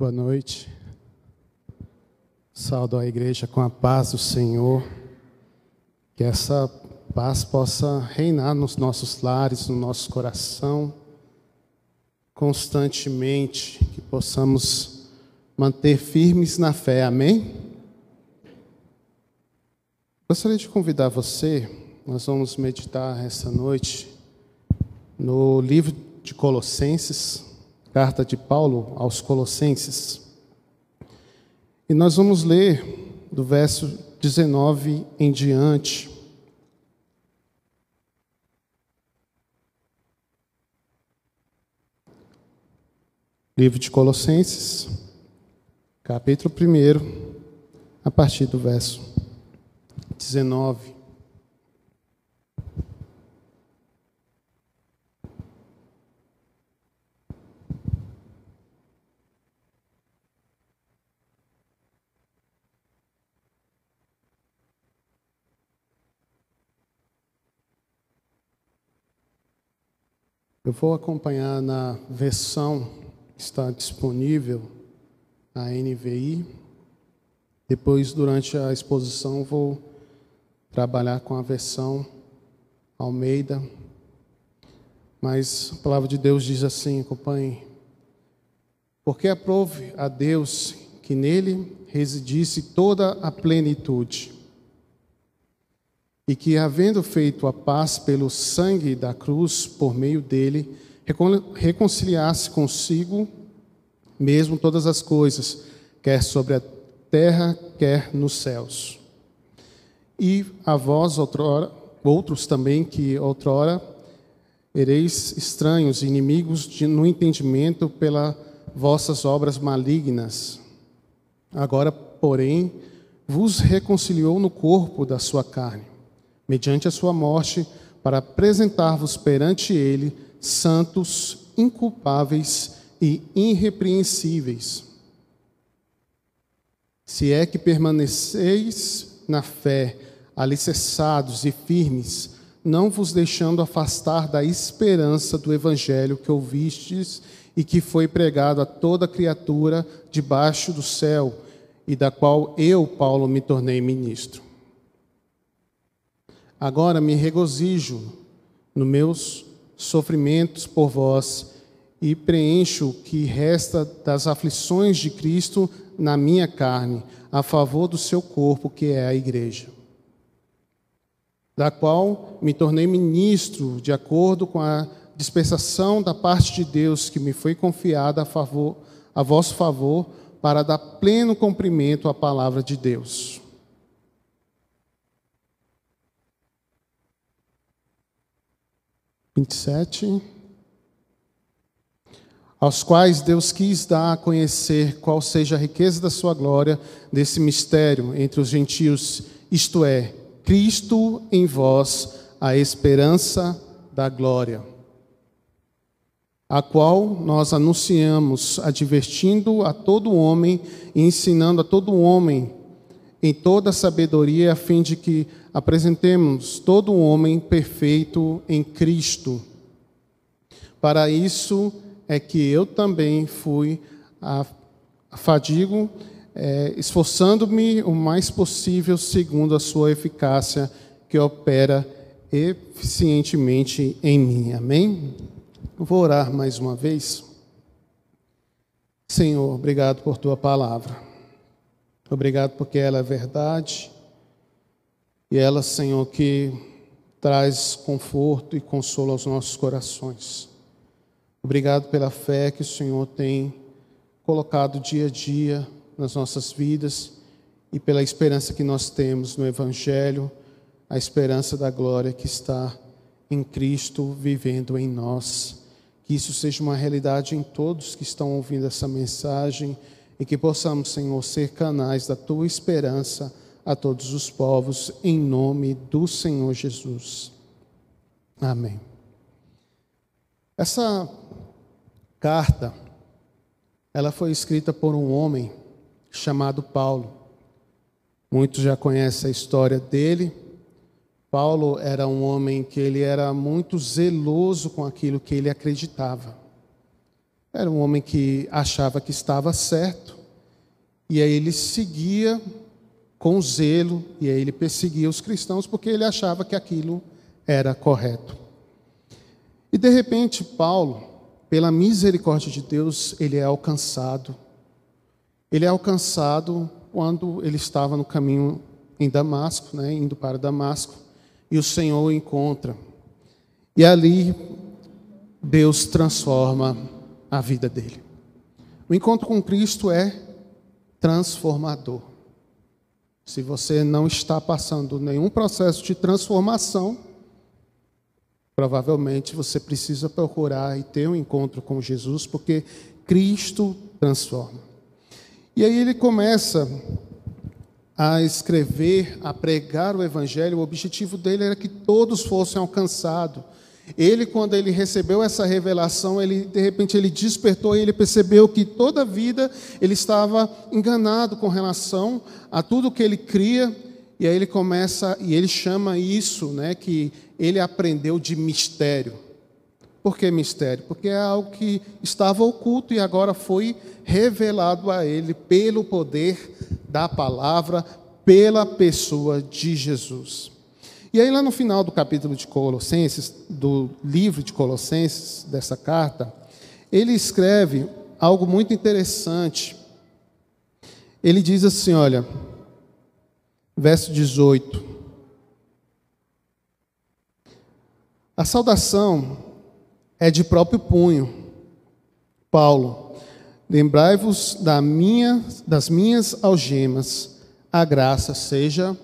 Boa noite. Saldo a igreja com a paz do Senhor. Que essa paz possa reinar nos nossos lares, no nosso coração, constantemente, que possamos manter firmes na fé. Amém? Gostaria de convidar você, nós vamos meditar essa noite no livro de Colossenses, carta de Paulo aos Colossenses. E nós vamos ler do verso 19 em diante. Livro de Colossenses, capítulo 1, a partir do verso 19. Eu vou acompanhar na versão que está disponível, a NVI. Depois, durante a exposição, vou trabalhar com a versão Almeida. Mas a palavra de Deus diz assim: acompanhe. Porque aprove a Deus que nele residisse toda a plenitude e que, havendo feito a paz pelo sangue da cruz, por meio dele, reconciliasse consigo mesmo todas as coisas, quer sobre a terra, quer nos céus. E a vós, outrora, outros também, que outrora ereis estranhos, inimigos de, no entendimento pelas vossas obras malignas. Agora, porém, vos reconciliou no corpo da sua carne mediante a sua morte, para apresentar-vos perante ele santos, inculpáveis e irrepreensíveis. Se é que permaneceis na fé, alicerçados e firmes, não vos deixando afastar da esperança do evangelho que ouvistes e que foi pregado a toda criatura debaixo do céu, e da qual eu, Paulo, me tornei ministro. Agora me regozijo nos meus sofrimentos por vós e preencho o que resta das aflições de Cristo na minha carne, a favor do seu corpo, que é a igreja, da qual me tornei ministro de acordo com a dispensação da parte de Deus que me foi confiada a favor a vosso favor para dar pleno cumprimento à palavra de Deus. 27. Aos quais Deus quis dar a conhecer qual seja a riqueza da sua glória desse mistério entre os gentios, isto é, Cristo em vós, a esperança da glória, a qual nós anunciamos, advertindo a todo homem e ensinando a todo homem em toda sabedoria, a fim de que apresentemos todo homem perfeito em Cristo. Para isso é que eu também fui a, a fadigo, é, esforçando-me o mais possível segundo a sua eficácia que opera eficientemente em mim. Amém? Vou orar mais uma vez. Senhor, obrigado por tua palavra. Obrigado porque ela é verdade. E ela, Senhor, que traz conforto e consolo aos nossos corações. Obrigado pela fé que o Senhor tem colocado dia a dia nas nossas vidas e pela esperança que nós temos no Evangelho, a esperança da glória que está em Cristo vivendo em nós. Que isso seja uma realidade em todos que estão ouvindo essa mensagem e que possamos, Senhor, ser canais da tua esperança a todos os povos, em nome do Senhor Jesus. Amém. Essa carta, ela foi escrita por um homem chamado Paulo. Muitos já conhecem a história dele. Paulo era um homem que ele era muito zeloso com aquilo que ele acreditava. Era um homem que achava que estava certo, e aí ele seguia com zelo, e aí ele perseguia os cristãos porque ele achava que aquilo era correto. E de repente, Paulo, pela misericórdia de Deus, ele é alcançado. Ele é alcançado quando ele estava no caminho em Damasco, né, indo para Damasco, e o Senhor o encontra. E ali Deus transforma a vida dele. O encontro com Cristo é transformador. Se você não está passando nenhum processo de transformação, provavelmente você precisa procurar e ter um encontro com Jesus, porque Cristo transforma. E aí ele começa a escrever, a pregar o evangelho, o objetivo dele era que todos fossem alcançados ele, quando ele recebeu essa revelação, ele de repente ele despertou e ele percebeu que toda a vida ele estava enganado com relação a tudo que ele cria. E aí ele começa e ele chama isso, né, que ele aprendeu de mistério. Por que mistério? Porque é algo que estava oculto e agora foi revelado a ele pelo poder da palavra, pela pessoa de Jesus. E aí, lá no final do capítulo de Colossenses, do livro de Colossenses, dessa carta, ele escreve algo muito interessante. Ele diz assim: olha, verso 18. A saudação é de próprio punho. Paulo, lembrai-vos da minha, das minhas algemas, a graça seja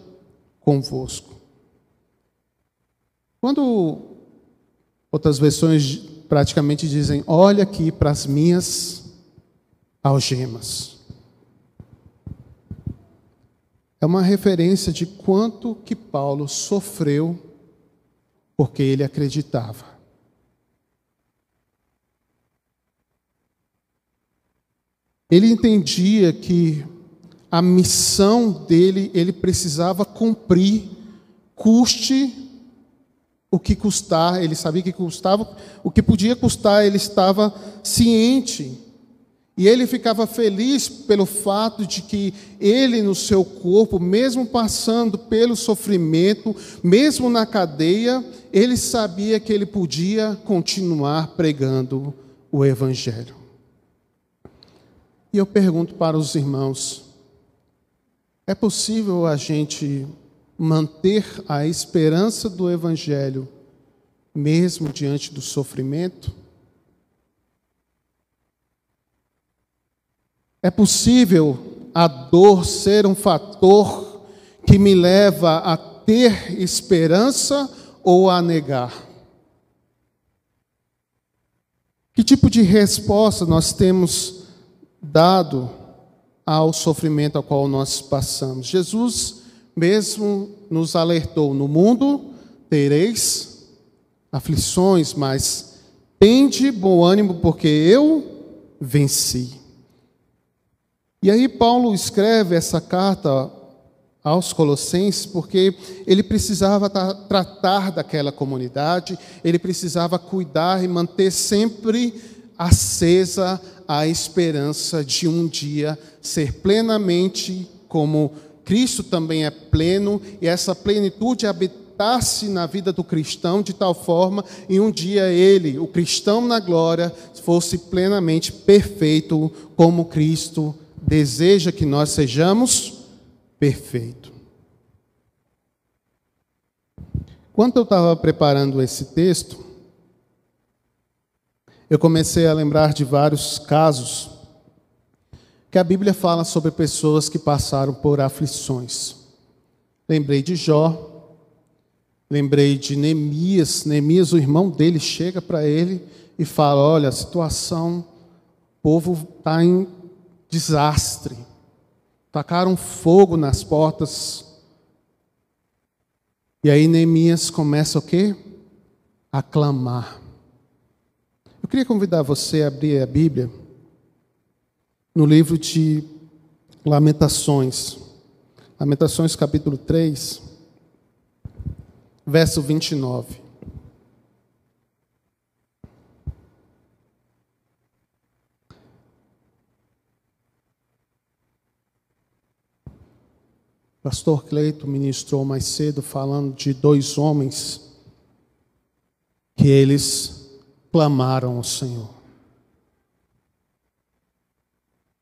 convosco. Quando outras versões praticamente dizem: Olha aqui para as minhas algemas. É uma referência de quanto que Paulo sofreu porque ele acreditava. Ele entendia que a missão dele ele precisava cumprir, custe o que custar, ele sabia que custava, o que podia custar, ele estava ciente. E ele ficava feliz pelo fato de que ele, no seu corpo, mesmo passando pelo sofrimento, mesmo na cadeia, ele sabia que ele podia continuar pregando o Evangelho. E eu pergunto para os irmãos: é possível a gente manter a esperança do Evangelho, mesmo diante do sofrimento? É possível a dor ser um fator que me leva a ter esperança ou a negar? Que tipo de resposta nós temos dado ao sofrimento ao qual nós passamos? Jesus mesmo nos alertou: no mundo tereis aflições, mas tende bom ânimo, porque eu venci. E aí, Paulo escreve essa carta aos Colossenses, porque ele precisava tratar daquela comunidade, ele precisava cuidar e manter sempre acesa a esperança de um dia ser plenamente como Cristo também é pleno e essa plenitude habitasse na vida do cristão de tal forma em um dia ele, o cristão na glória, fosse plenamente perfeito como Cristo deseja que nós sejamos perfeito. Quando eu estava preparando esse texto, eu comecei a lembrar de vários casos que a Bíblia fala sobre pessoas que passaram por aflições. Lembrei de Jó, lembrei de Neemias. Neemias, o irmão dele, chega para ele e fala: Olha, a situação, o povo está em desastre. Tacaram fogo nas portas. E aí Neemias começa o quê? A clamar. Eu queria convidar você a abrir a Bíblia no livro de Lamentações. Lamentações capítulo 3, verso 29. Pastor Cleito ministrou mais cedo falando de dois homens que eles clamaram ao Senhor.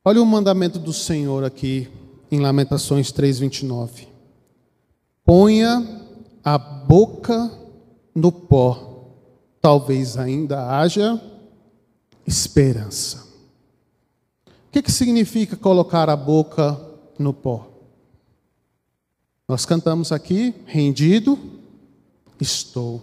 Olha o mandamento do Senhor aqui em Lamentações 3:29. Ponha a boca no pó, talvez ainda haja esperança. O que, que significa colocar a boca no pó? Nós cantamos aqui, rendido estou.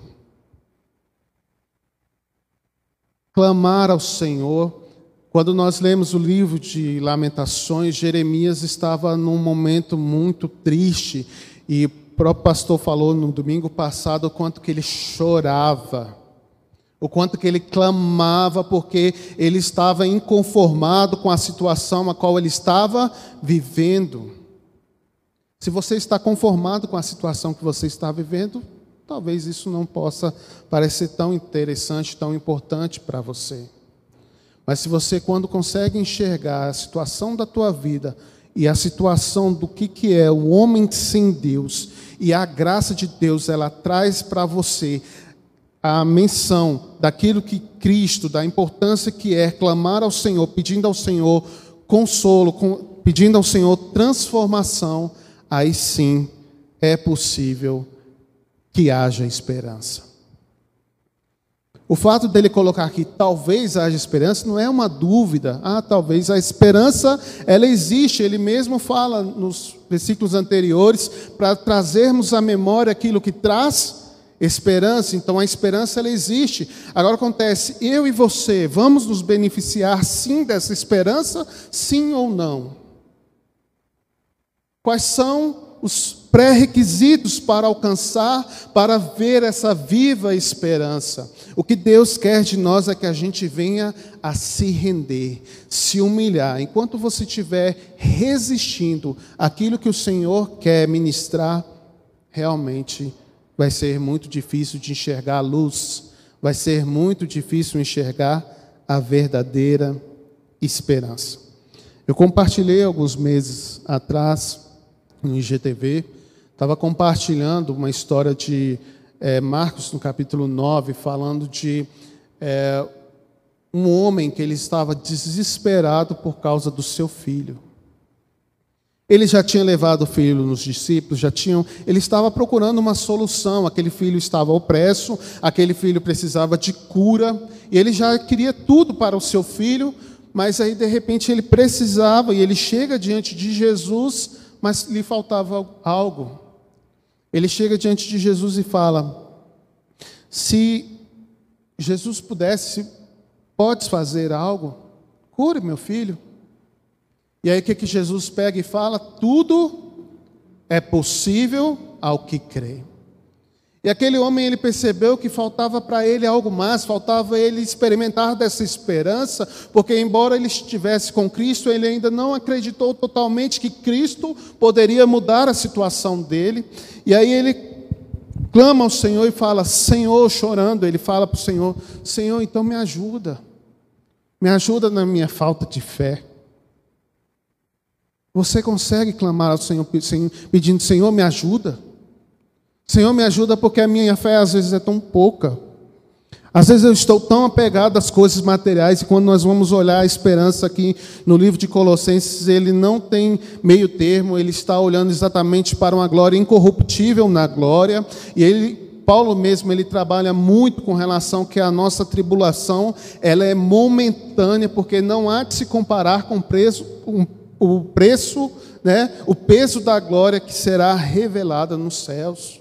Clamar ao Senhor quando nós lemos o livro de Lamentações, Jeremias estava num momento muito triste e o próprio pastor falou no domingo passado o quanto que ele chorava, o quanto que ele clamava porque ele estava inconformado com a situação a qual ele estava vivendo. Se você está conformado com a situação que você está vivendo, talvez isso não possa parecer tão interessante, tão importante para você. Mas se você, quando consegue enxergar a situação da tua vida e a situação do que, que é o homem sem Deus, e a graça de Deus, ela traz para você a menção daquilo que Cristo, da importância que é clamar ao Senhor, pedindo ao Senhor consolo, pedindo ao Senhor transformação, aí sim é possível que haja esperança. O fato dele colocar aqui talvez haja esperança não é uma dúvida. Ah, talvez a esperança ela existe. Ele mesmo fala nos versículos anteriores para trazermos à memória aquilo que traz esperança. Então a esperança ela existe. Agora acontece, eu e você vamos nos beneficiar sim dessa esperança, sim ou não? Quais são os pré-requisitos para alcançar, para ver essa viva esperança. O que Deus quer de nós é que a gente venha a se render, se humilhar. Enquanto você estiver resistindo àquilo que o Senhor quer ministrar, realmente vai ser muito difícil de enxergar a luz, vai ser muito difícil enxergar a verdadeira esperança. Eu compartilhei alguns meses atrás no IGTV, estava compartilhando uma história de é, Marcos, no capítulo 9, falando de é, um homem que ele estava desesperado por causa do seu filho. Ele já tinha levado o filho nos discípulos, já tinham, ele estava procurando uma solução. Aquele filho estava opresso, aquele filho precisava de cura, e ele já queria tudo para o seu filho, mas aí de repente ele precisava e ele chega diante de Jesus mas lhe faltava algo. Ele chega diante de Jesus e fala: Se Jesus pudesse, podes fazer algo? Cure meu filho. E aí o que, que Jesus pega e fala? Tudo é possível ao que crê. E aquele homem ele percebeu que faltava para ele algo mais, faltava ele experimentar dessa esperança, porque embora ele estivesse com Cristo, ele ainda não acreditou totalmente que Cristo poderia mudar a situação dele. E aí ele clama ao Senhor e fala: Senhor, chorando, ele fala para o Senhor: Senhor, então me ajuda, me ajuda na minha falta de fé. Você consegue clamar ao Senhor pedindo: Senhor, me ajuda? Senhor, me ajuda porque a minha fé às vezes é tão pouca. Às vezes eu estou tão apegado às coisas materiais e quando nós vamos olhar a esperança aqui no livro de Colossenses, ele não tem meio termo, ele está olhando exatamente para uma glória incorruptível na glória, e ele Paulo mesmo ele trabalha muito com relação que a nossa tribulação, ela é momentânea, porque não há de se comparar com o preço, o preço, né, o peso da glória que será revelada nos céus.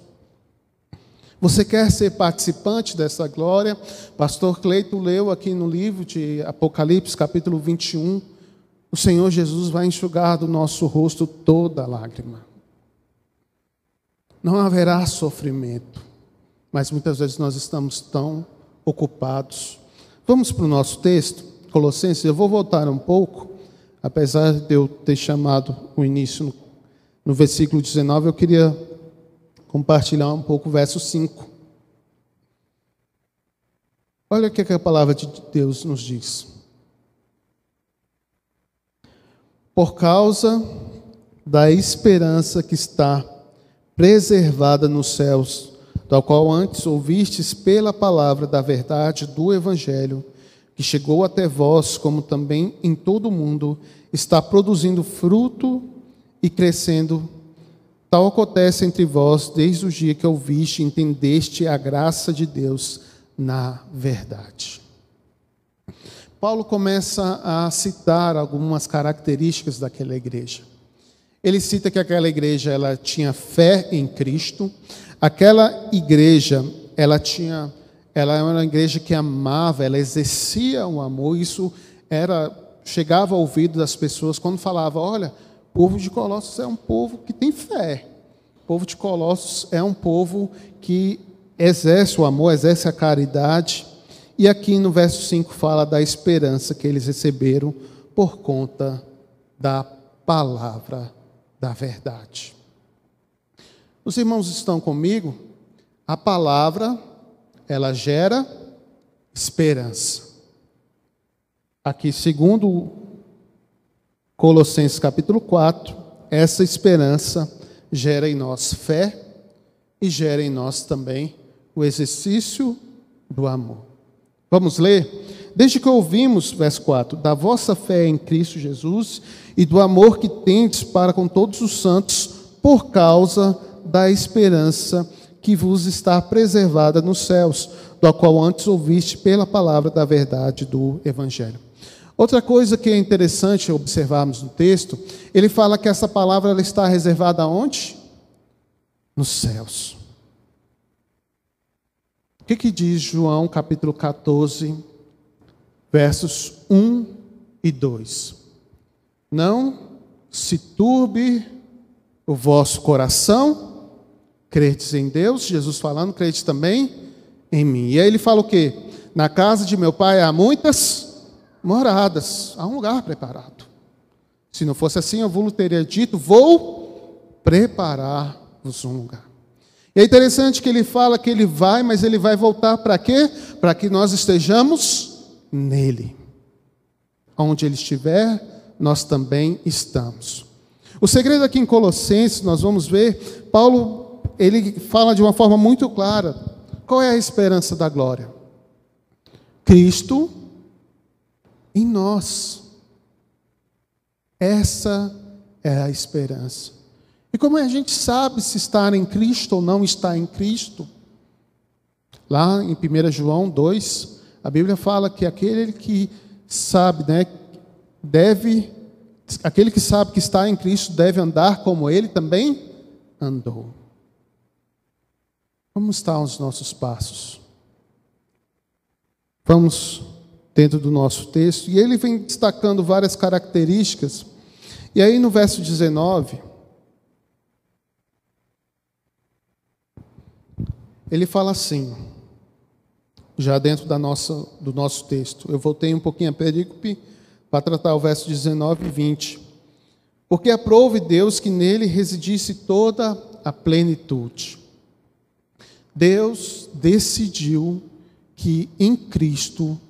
Você quer ser participante dessa glória? Pastor Cleito leu aqui no livro de Apocalipse, capítulo 21. O Senhor Jesus vai enxugar do nosso rosto toda lágrima. Não haverá sofrimento, mas muitas vezes nós estamos tão ocupados. Vamos para o nosso texto, Colossenses. Eu vou voltar um pouco, apesar de eu ter chamado o início no, no versículo 19, eu queria compartilhar um pouco o verso 5. Olha o que a palavra de Deus nos diz. Por causa da esperança que está preservada nos céus, da qual antes ouvistes pela palavra da verdade do Evangelho, que chegou até vós, como também em todo o mundo, está produzindo fruto e crescendo. Tal acontece entre vós desde o dia que ouviste e entendeste a graça de Deus na verdade. Paulo começa a citar algumas características daquela igreja. Ele cita que aquela igreja ela tinha fé em Cristo, aquela igreja ela tinha ela era uma igreja que amava, ela exercia o amor, isso era chegava ao ouvido das pessoas quando falava, olha, o povo de Colossos é um povo que tem fé. O povo de Colossos é um povo que exerce o amor, exerce a caridade. E aqui no verso 5 fala da esperança que eles receberam por conta da palavra da verdade. Os irmãos estão comigo? A palavra, ela gera esperança. Aqui, segundo Colossenses capítulo 4, essa esperança gera em nós fé e gera em nós também o exercício do amor. Vamos ler? Desde que ouvimos, verso 4, da vossa fé em Cristo Jesus e do amor que tendes para com todos os santos, por causa da esperança que vos está preservada nos céus, do qual antes ouviste pela palavra da verdade do Evangelho. Outra coisa que é interessante observarmos no texto, ele fala que essa palavra ela está reservada onde? Nos céus. O que, que diz João capítulo 14, versos 1 e 2? Não se turbe o vosso coração, credes em Deus, Jesus falando, credes também em mim. E aí ele fala o quê? Na casa de meu pai há muitas moradas, há um lugar preparado. Se não fosse assim, eu vos teria dito: vou preparar-vos um lugar. E é interessante que ele fala que ele vai, mas ele vai voltar para quê? Para que nós estejamos nele. Onde ele estiver, nós também estamos. O segredo aqui em Colossenses, nós vamos ver, Paulo, ele fala de uma forma muito clara. Qual é a esperança da glória? Cristo em nós. Essa é a esperança. E como a gente sabe se estar em Cristo ou não está em Cristo? Lá em 1 João 2, a Bíblia fala que aquele que sabe, né, deve, aquele que sabe que está em Cristo deve andar como ele também andou. Como estão os nossos passos? Vamos dentro do nosso texto, e ele vem destacando várias características. E aí no verso 19, ele fala assim, já dentro da nossa, do nosso texto. Eu voltei um pouquinho a perícope para tratar o verso 19 e 20. Porque aprove Deus que nele residisse toda a plenitude. Deus decidiu que em Cristo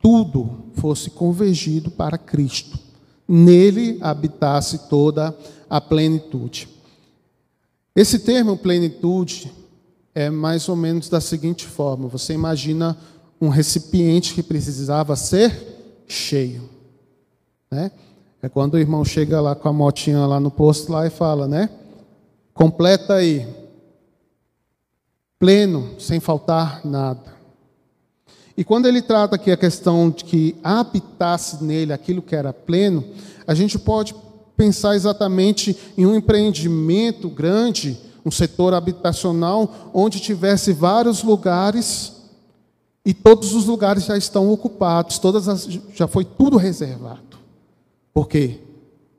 tudo fosse convergido para Cristo. Nele habitasse toda a plenitude. Esse termo plenitude é mais ou menos da seguinte forma: você imagina um recipiente que precisava ser cheio, né? É quando o irmão chega lá com a motinha lá no posto lá e fala, né? Completa aí. Pleno, sem faltar nada. E quando ele trata aqui a questão de que habitasse nele aquilo que era pleno, a gente pode pensar exatamente em um empreendimento grande um setor habitacional onde tivesse vários lugares e todos os lugares já estão ocupados, todas as, já foi tudo reservado. Porque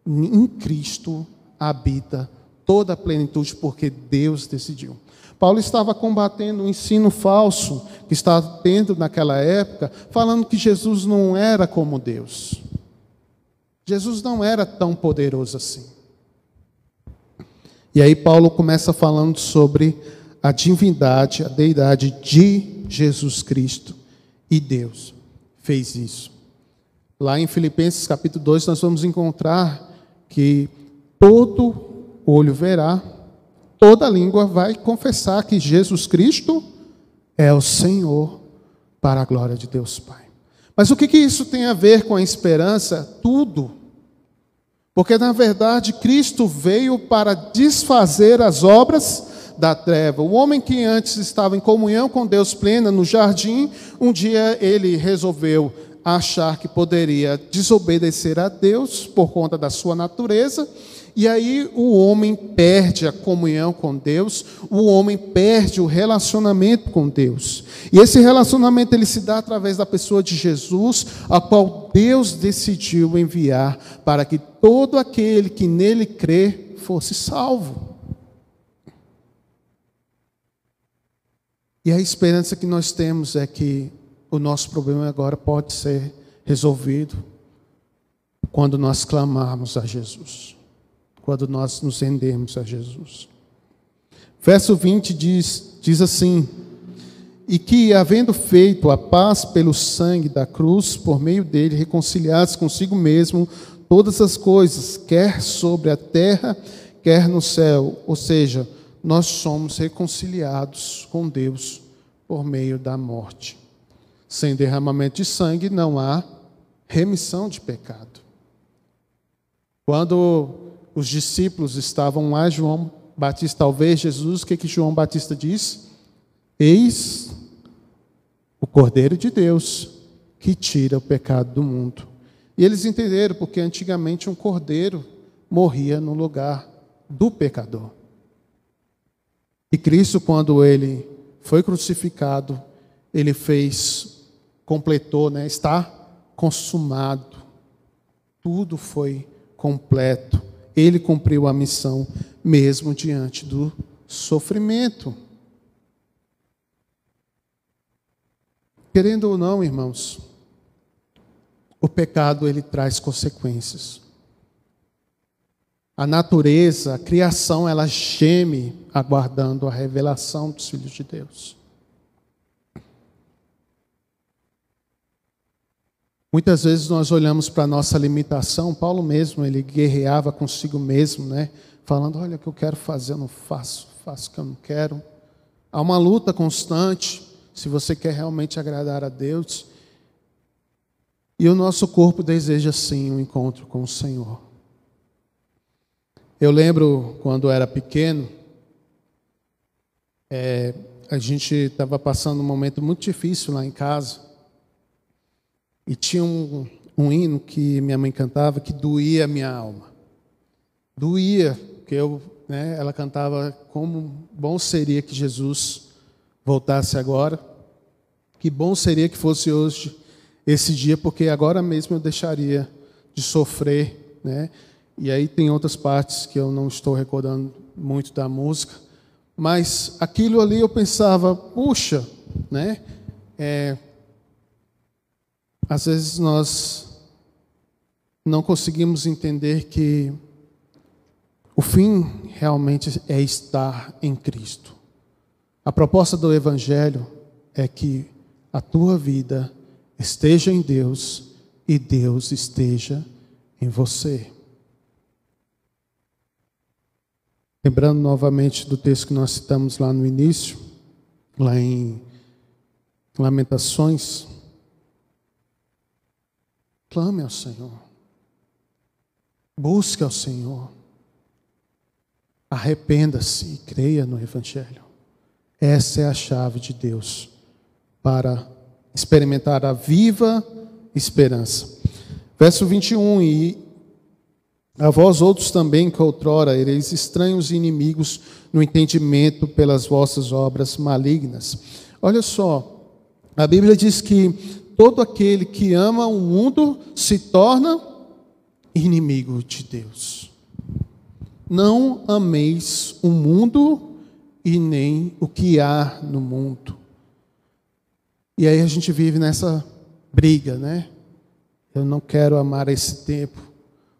em Cristo habita toda a plenitude, porque Deus decidiu. Paulo estava combatendo o ensino falso que estava tendo naquela época, falando que Jesus não era como Deus. Jesus não era tão poderoso assim. E aí Paulo começa falando sobre a divindade, a deidade de Jesus Cristo. E Deus fez isso. Lá em Filipenses capítulo 2 nós vamos encontrar que todo olho verá, toda língua vai confessar que Jesus Cristo é o Senhor, para a glória de Deus Pai. Mas o que, que isso tem a ver com a esperança? Tudo. Porque, na verdade, Cristo veio para desfazer as obras da treva. O homem que antes estava em comunhão com Deus plena no jardim, um dia ele resolveu achar que poderia desobedecer a Deus por conta da sua natureza e aí o homem perde a comunhão com Deus, o homem perde o relacionamento com Deus. E esse relacionamento ele se dá através da pessoa de Jesus, a qual Deus decidiu enviar para que todo aquele que nele crê fosse salvo. E a esperança que nós temos é que o nosso problema agora pode ser resolvido quando nós clamarmos a Jesus quando nós nos rendemos a Jesus. Verso 20 diz, diz assim: E que, havendo feito a paz pelo sangue da cruz, por meio dele, reconciliados consigo mesmo todas as coisas, quer sobre a terra, quer no céu. Ou seja, nós somos reconciliados com Deus por meio da morte. Sem derramamento de sangue não há remissão de pecado. Quando os discípulos estavam lá, João Batista ao ver Jesus, o que, que João Batista diz? Eis o Cordeiro de Deus que tira o pecado do mundo. E eles entenderam, porque antigamente um cordeiro morria no lugar do pecador. E Cristo, quando ele foi crucificado, ele fez, completou, né? Está consumado. Tudo foi completo ele cumpriu a missão mesmo diante do sofrimento. Querendo ou não, irmãos, o pecado ele traz consequências. A natureza, a criação, ela geme aguardando a revelação dos filhos de Deus. Muitas vezes nós olhamos para a nossa limitação, Paulo mesmo, ele guerreava consigo mesmo, né? Falando, olha o que eu quero fazer, eu não faço, faço o que eu não quero. Há uma luta constante, se você quer realmente agradar a Deus. E o nosso corpo deseja sim um encontro com o Senhor. Eu lembro quando era pequeno, é, a gente estava passando um momento muito difícil lá em casa. E tinha um, um hino que minha mãe cantava que doía a minha alma. Doía, porque eu, né, ela cantava como bom seria que Jesus voltasse agora. Que bom seria que fosse hoje esse dia, porque agora mesmo eu deixaria de sofrer, né? E aí tem outras partes que eu não estou recordando muito da música, mas aquilo ali eu pensava, puxa, né? É, às vezes nós não conseguimos entender que o fim realmente é estar em Cristo. A proposta do Evangelho é que a tua vida esteja em Deus e Deus esteja em você. Lembrando novamente do texto que nós citamos lá no início, lá em Lamentações, Clame ao Senhor. Busque ao Senhor. Arrependa-se e creia no Evangelho. Essa é a chave de Deus para experimentar a viva esperança. Verso 21: E a vós outros também, que outrora ereis estranhos e inimigos no entendimento pelas vossas obras malignas. Olha só, a Bíblia diz que todo aquele que ama o mundo se torna inimigo de Deus. Não ameis o mundo e nem o que há no mundo. E aí a gente vive nessa briga, né? Eu não quero amar esse tempo.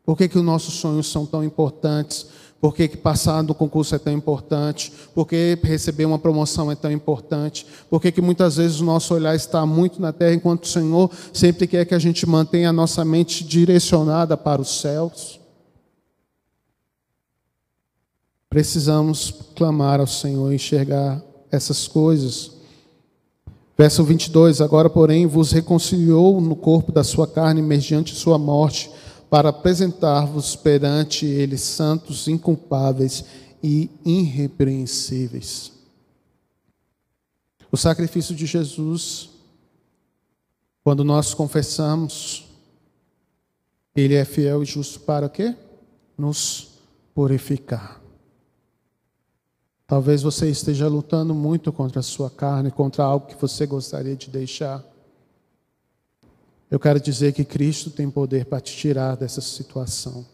Por que, que os nossos sonhos são tão importantes? Por que, passar no concurso é tão importante? Por que receber uma promoção é tão importante? Por que muitas vezes o nosso olhar está muito na terra, enquanto o Senhor sempre quer que a gente mantenha a nossa mente direcionada para os céus? Precisamos clamar ao Senhor, enxergar essas coisas. Verso 22: Agora, porém, vos reconciliou no corpo da sua carne, mediante sua morte, para apresentar-vos perante ele santos, inculpáveis e irrepreensíveis. O sacrifício de Jesus, quando nós confessamos, ele é fiel e justo para quê? Nos purificar. Talvez você esteja lutando muito contra a sua carne, contra algo que você gostaria de deixar. Eu quero dizer que Cristo tem poder para te tirar dessa situação.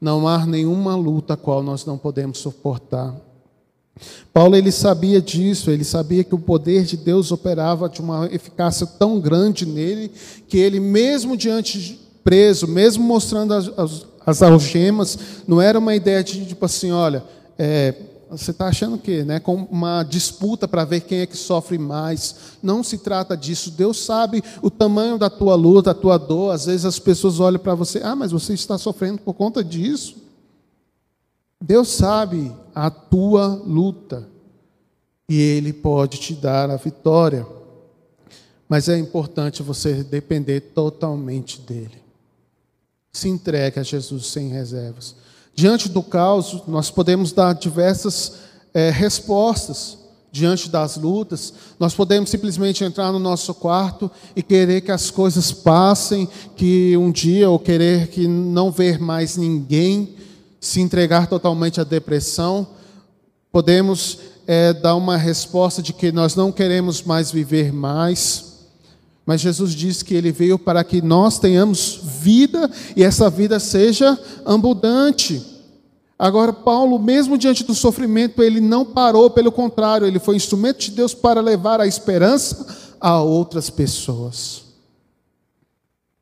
Não há nenhuma luta a qual nós não podemos suportar. Paulo ele sabia disso, ele sabia que o poder de Deus operava de uma eficácia tão grande nele que ele mesmo diante de preso, mesmo mostrando as, as, as algemas, não era uma ideia de tipo assim, olha, é, você está achando que, né, com uma disputa para ver quem é que sofre mais? Não se trata disso. Deus sabe o tamanho da tua luta, da tua dor. Às vezes as pessoas olham para você, ah, mas você está sofrendo por conta disso. Deus sabe a tua luta e Ele pode te dar a vitória. Mas é importante você depender totalmente dEle. Se entregue a Jesus sem reservas. Diante do caos, nós podemos dar diversas é, respostas. Diante das lutas, nós podemos simplesmente entrar no nosso quarto e querer que as coisas passem, que um dia, ou querer que não ver mais ninguém, se entregar totalmente à depressão. Podemos é, dar uma resposta de que nós não queremos mais viver mais. Mas Jesus diz que ele veio para que nós tenhamos vida e essa vida seja abundante. Agora, Paulo, mesmo diante do sofrimento, ele não parou, pelo contrário, ele foi instrumento de Deus para levar a esperança a outras pessoas.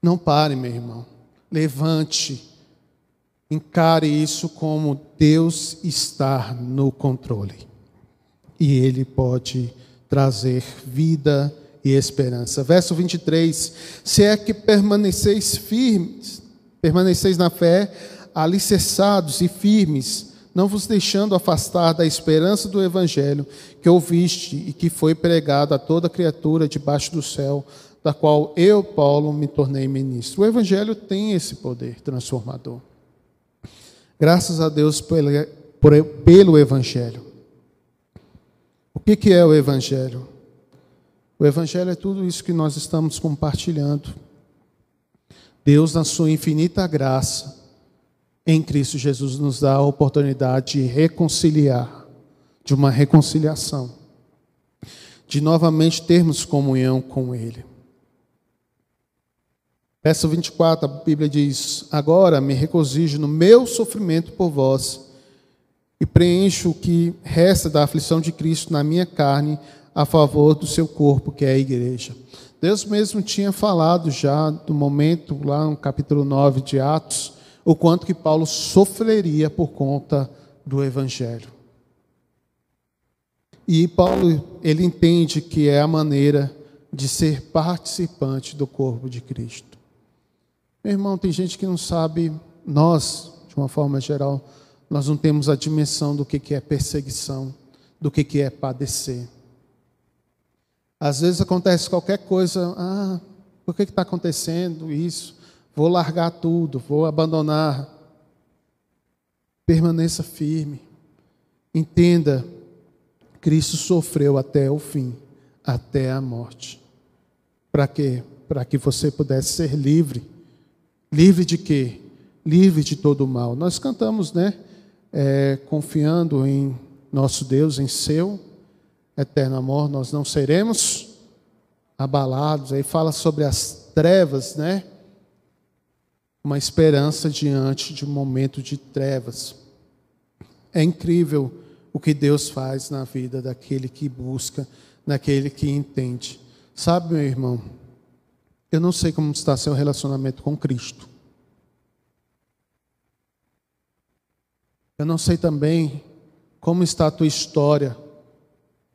Não pare, meu irmão. Levante. Encare isso como Deus está no controle. E Ele pode trazer vida e esperança. Verso 23: Se é que permaneceis firmes, permaneceis na fé, alicerçados e firmes, não vos deixando afastar da esperança do Evangelho que ouviste e que foi pregado a toda criatura debaixo do céu, da qual eu, Paulo, me tornei ministro. O Evangelho tem esse poder transformador. Graças a Deus pelo, pelo Evangelho. O que, que é o Evangelho? O Evangelho é tudo isso que nós estamos compartilhando. Deus, na sua infinita graça, em Cristo Jesus nos dá a oportunidade de reconciliar, de uma reconciliação, de novamente termos comunhão com Ele. Verso 24, a Bíblia diz: Agora me regozijo no meu sofrimento por vós e preencho o que resta da aflição de Cristo na minha carne a favor do seu corpo, que é a igreja. Deus mesmo tinha falado já do momento, lá no capítulo 9 de Atos, o quanto que Paulo sofreria por conta do evangelho. E Paulo, ele entende que é a maneira de ser participante do corpo de Cristo. Meu irmão, tem gente que não sabe, nós, de uma forma geral, nós não temos a dimensão do que é perseguição, do que é padecer. Às vezes acontece qualquer coisa, ah, por que está acontecendo isso? Vou largar tudo, vou abandonar. Permaneça firme. Entenda, Cristo sofreu até o fim, até a morte. Para quê? Para que você pudesse ser livre. Livre de quê? Livre de todo o mal. Nós cantamos, né? É, confiando em nosso Deus, em seu eterno amor, nós não seremos abalados. Aí fala sobre as trevas, né? uma esperança diante de um momento de trevas. É incrível o que Deus faz na vida daquele que busca, daquele que entende. Sabe, meu irmão, eu não sei como está seu relacionamento com Cristo. Eu não sei também como está a tua história,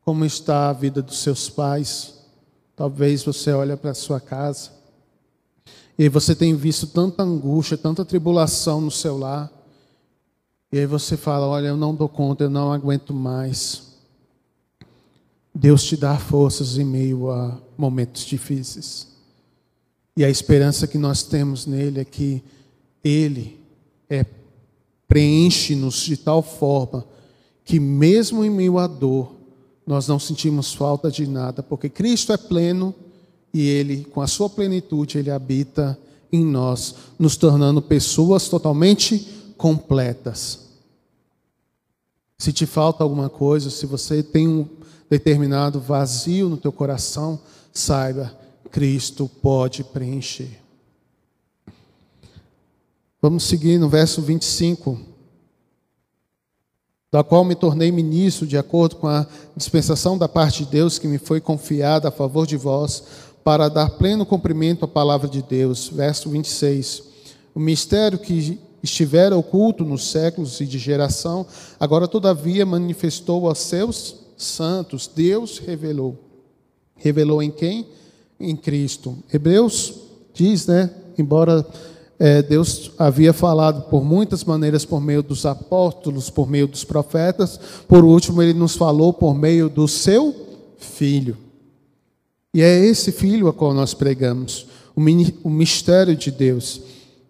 como está a vida dos seus pais. Talvez você olhe para a sua casa e você tem visto tanta angústia, tanta tribulação no seu lar. E aí você fala: Olha, eu não dou conta, eu não aguento mais. Deus te dá forças em meio a momentos difíceis. E a esperança que nós temos nele é que ele é, preenche-nos de tal forma que, mesmo em meio à dor, nós não sentimos falta de nada, porque Cristo é pleno e ele, com a sua plenitude, ele habita em nós, nos tornando pessoas totalmente completas. Se te falta alguma coisa, se você tem um determinado vazio no teu coração, saiba, Cristo pode preencher. Vamos seguir no verso 25. Da qual me tornei ministro de acordo com a dispensação da parte de Deus que me foi confiada a favor de vós, para dar pleno cumprimento à palavra de Deus. Verso 26. O mistério que estivera oculto nos séculos e de geração, agora todavia manifestou aos seus santos. Deus revelou. Revelou em quem? Em Cristo. Hebreus diz, né? Embora é, Deus havia falado por muitas maneiras por meio dos apóstolos, por meio dos profetas, por último, ele nos falou por meio do seu filho. E é esse filho a qual nós pregamos, o mistério de Deus.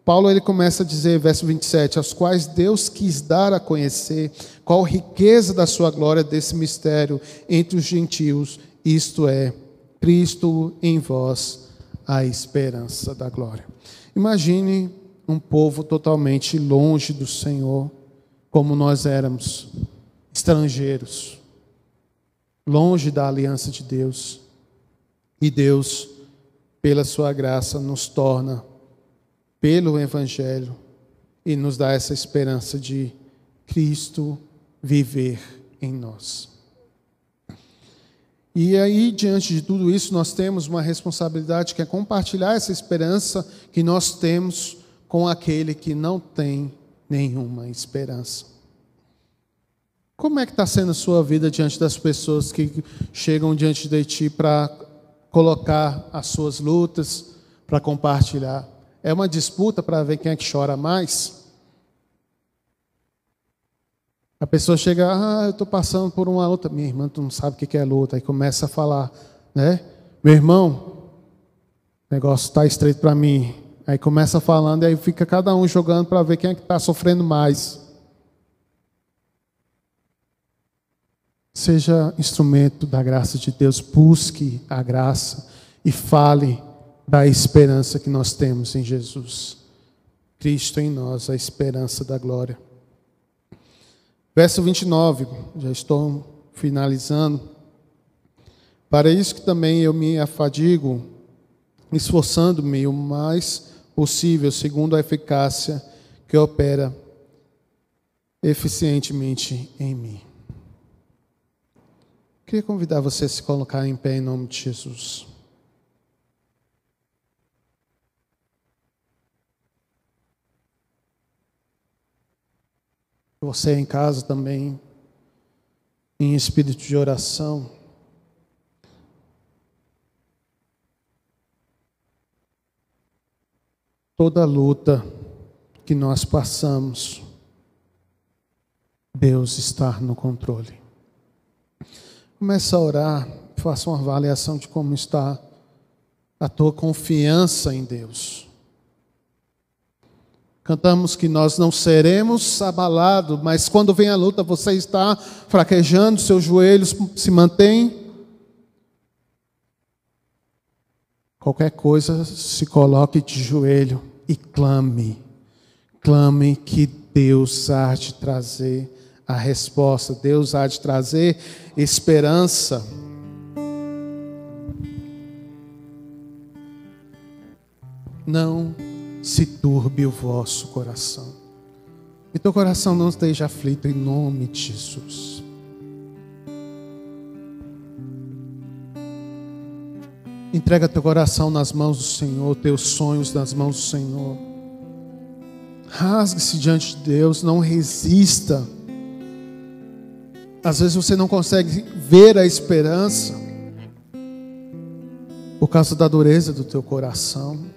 Paulo ele começa a dizer, verso 27, aos quais Deus quis dar a conhecer qual riqueza da sua glória desse mistério entre os gentios, isto é, Cristo em vós, a esperança da glória. Imagine um povo totalmente longe do Senhor, como nós éramos, estrangeiros, longe da aliança de Deus. E Deus, pela sua graça, nos torna pelo Evangelho e nos dá essa esperança de Cristo viver em nós. E aí, diante de tudo isso, nós temos uma responsabilidade que é compartilhar essa esperança que nós temos com aquele que não tem nenhuma esperança. Como é que está sendo a sua vida diante das pessoas que chegam diante de ti para colocar as suas lutas, para compartilhar? É uma disputa para ver quem é que chora mais? A pessoa chega, ah, eu estou passando por uma luta. Minha irmã, tu não sabe o que é luta. Aí começa a falar, né? Meu irmão, o negócio está estreito para mim. Aí começa falando e aí fica cada um jogando para ver quem é que está sofrendo mais. Seja instrumento da graça de Deus, busque a graça e fale da esperança que nós temos em Jesus. Cristo em nós, a esperança da glória. Verso 29, já estou finalizando. Para isso que também eu me afadigo, esforçando-me o mais possível, segundo a eficácia que opera eficientemente em mim. Queria convidar você a se colocar em pé em nome de Jesus. Você em casa também, em espírito de oração. Toda luta que nós passamos, Deus está no controle. Começa a orar, faça uma avaliação de como está a tua confiança em Deus. Cantamos que nós não seremos abalados, mas quando vem a luta, você está fraquejando, seus joelhos se mantêm. Qualquer coisa, se coloque de joelho e clame. Clame que Deus há de trazer a resposta, Deus há de trazer esperança. Não se turbe o vosso coração. E teu coração não esteja aflito em nome de Jesus. Entrega teu coração nas mãos do Senhor, teus sonhos nas mãos do Senhor. Rasgue-se diante de Deus, não resista. Às vezes você não consegue ver a esperança por causa da dureza do teu coração.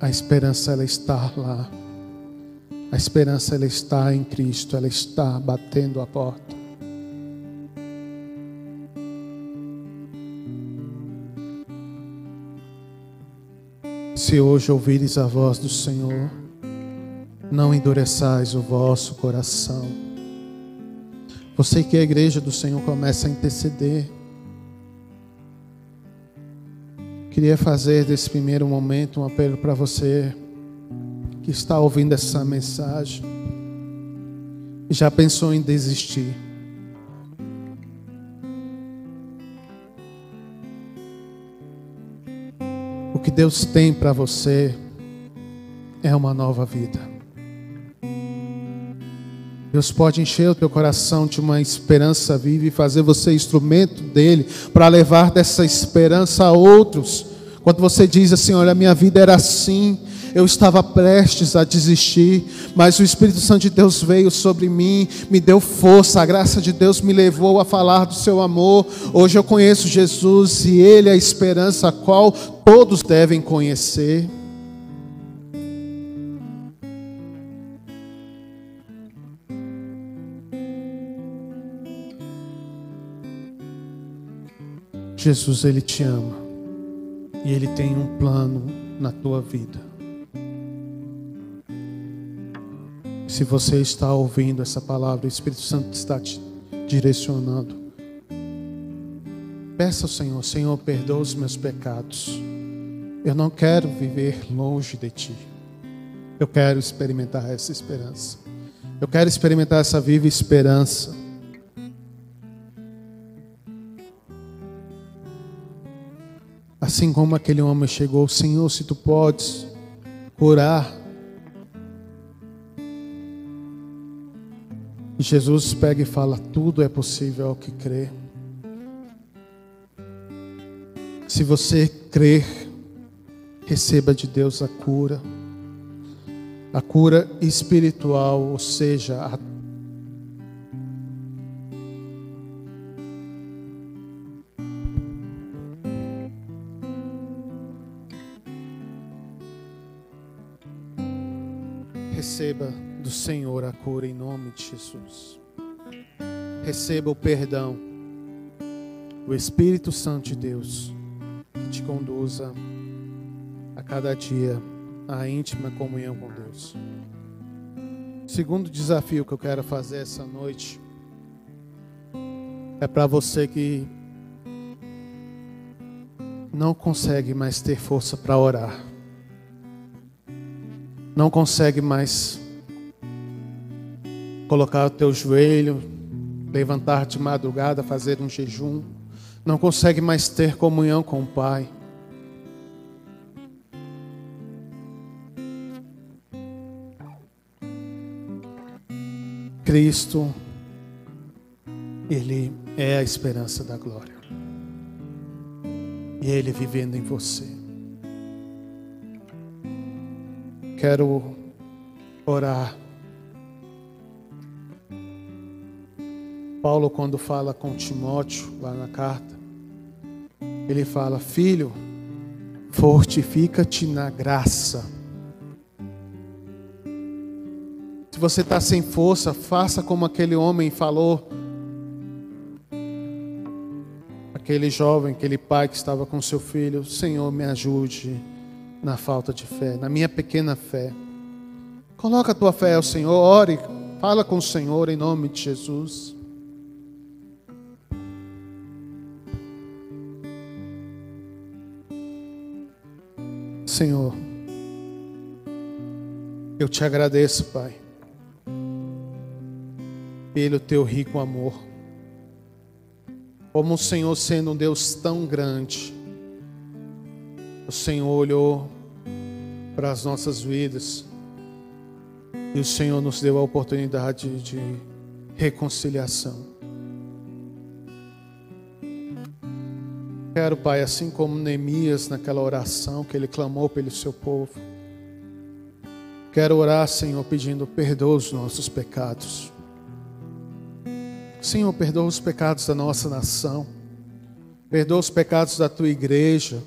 A esperança ela está lá A esperança ela está em Cristo, ela está batendo a porta. Se hoje ouvires a voz do Senhor, não endureçais o vosso coração. Você que é a igreja do Senhor começa a interceder. Queria fazer desse primeiro momento um apelo para você que está ouvindo essa mensagem e já pensou em desistir. O que Deus tem para você é uma nova vida. Deus pode encher o teu coração de uma esperança viva e fazer você instrumento dele para levar dessa esperança a outros. Quando você diz assim: Olha, minha vida era assim, eu estava prestes a desistir, mas o Espírito Santo de Deus veio sobre mim, me deu força, a graça de Deus me levou a falar do seu amor. Hoje eu conheço Jesus e Ele é a esperança a qual todos devem conhecer. Jesus, Ele te ama. E Ele tem um plano na tua vida. Se você está ouvindo essa palavra, o Espírito Santo está te direcionando. Peça ao Senhor, Senhor, perdoa os meus pecados. Eu não quero viver longe de Ti. Eu quero experimentar essa esperança. Eu quero experimentar essa viva esperança. Assim como aquele homem chegou, Senhor, se tu podes curar. Jesus pega e fala: tudo é possível ao que crê. Se você crer, receba de Deus a cura, a cura espiritual, ou seja, a Receba do Senhor a cura em nome de Jesus. Receba o perdão. O Espírito Santo de Deus que te conduza a cada dia à íntima comunhão com Deus. segundo desafio que eu quero fazer essa noite é para você que não consegue mais ter força para orar não consegue mais colocar o teu joelho, levantar de madrugada, fazer um jejum, não consegue mais ter comunhão com o Pai. Cristo, Ele é a esperança da glória. E Ele vivendo em você. Quero orar. Paulo, quando fala com Timóteo, lá na carta, ele fala: Filho, fortifica-te na graça. Se você está sem força, faça como aquele homem falou. Aquele jovem, aquele pai que estava com seu filho: Senhor, me ajude na falta de fé, na minha pequena fé. Coloca a tua fé ao Senhor, ore, fala com o Senhor em nome de Jesus. Senhor, eu te agradeço, Pai, pelo teu rico amor. Como o Senhor sendo um Deus tão grande, o Senhor olhou para as nossas vidas e o Senhor nos deu a oportunidade de reconciliação. Quero, Pai, assim como Neemias naquela oração que ele clamou pelo seu povo, quero orar, Senhor, pedindo perdoa os nossos pecados. Senhor, perdoa os pecados da nossa nação, perdoa os pecados da tua igreja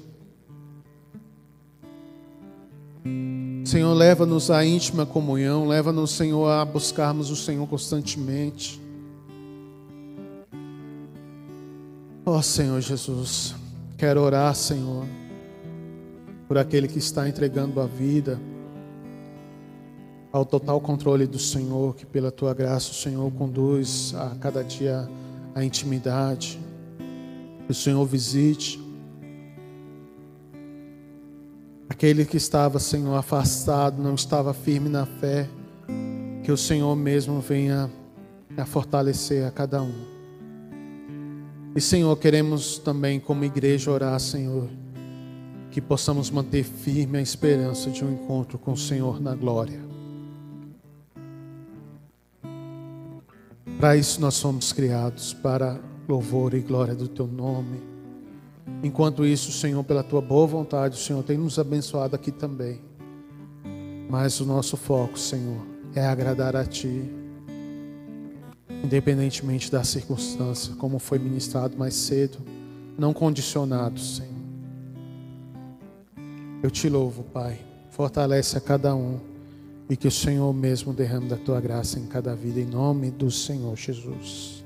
Senhor, leva-nos à íntima comunhão, leva-nos, Senhor, a buscarmos o Senhor constantemente. Ó oh, Senhor Jesus, quero orar, Senhor, por aquele que está entregando a vida ao total controle do Senhor, que pela tua graça o Senhor conduz a cada dia a intimidade. Que o Senhor visite aquele que estava, Senhor, afastado, não estava firme na fé, que o Senhor mesmo venha a fortalecer a cada um. E Senhor, queremos também como igreja orar, Senhor, que possamos manter firme a esperança de um encontro com o Senhor na glória. Para isso nós somos criados, para louvor e glória do teu nome. Enquanto isso, Senhor, pela tua boa vontade, o Senhor tem nos abençoado aqui também. Mas o nosso foco, Senhor, é agradar a ti, independentemente da circunstância, como foi ministrado mais cedo, não condicionado, Senhor. Eu te louvo, Pai. Fortalece a cada um e que o Senhor mesmo derrame da tua graça em cada vida, em nome do Senhor Jesus.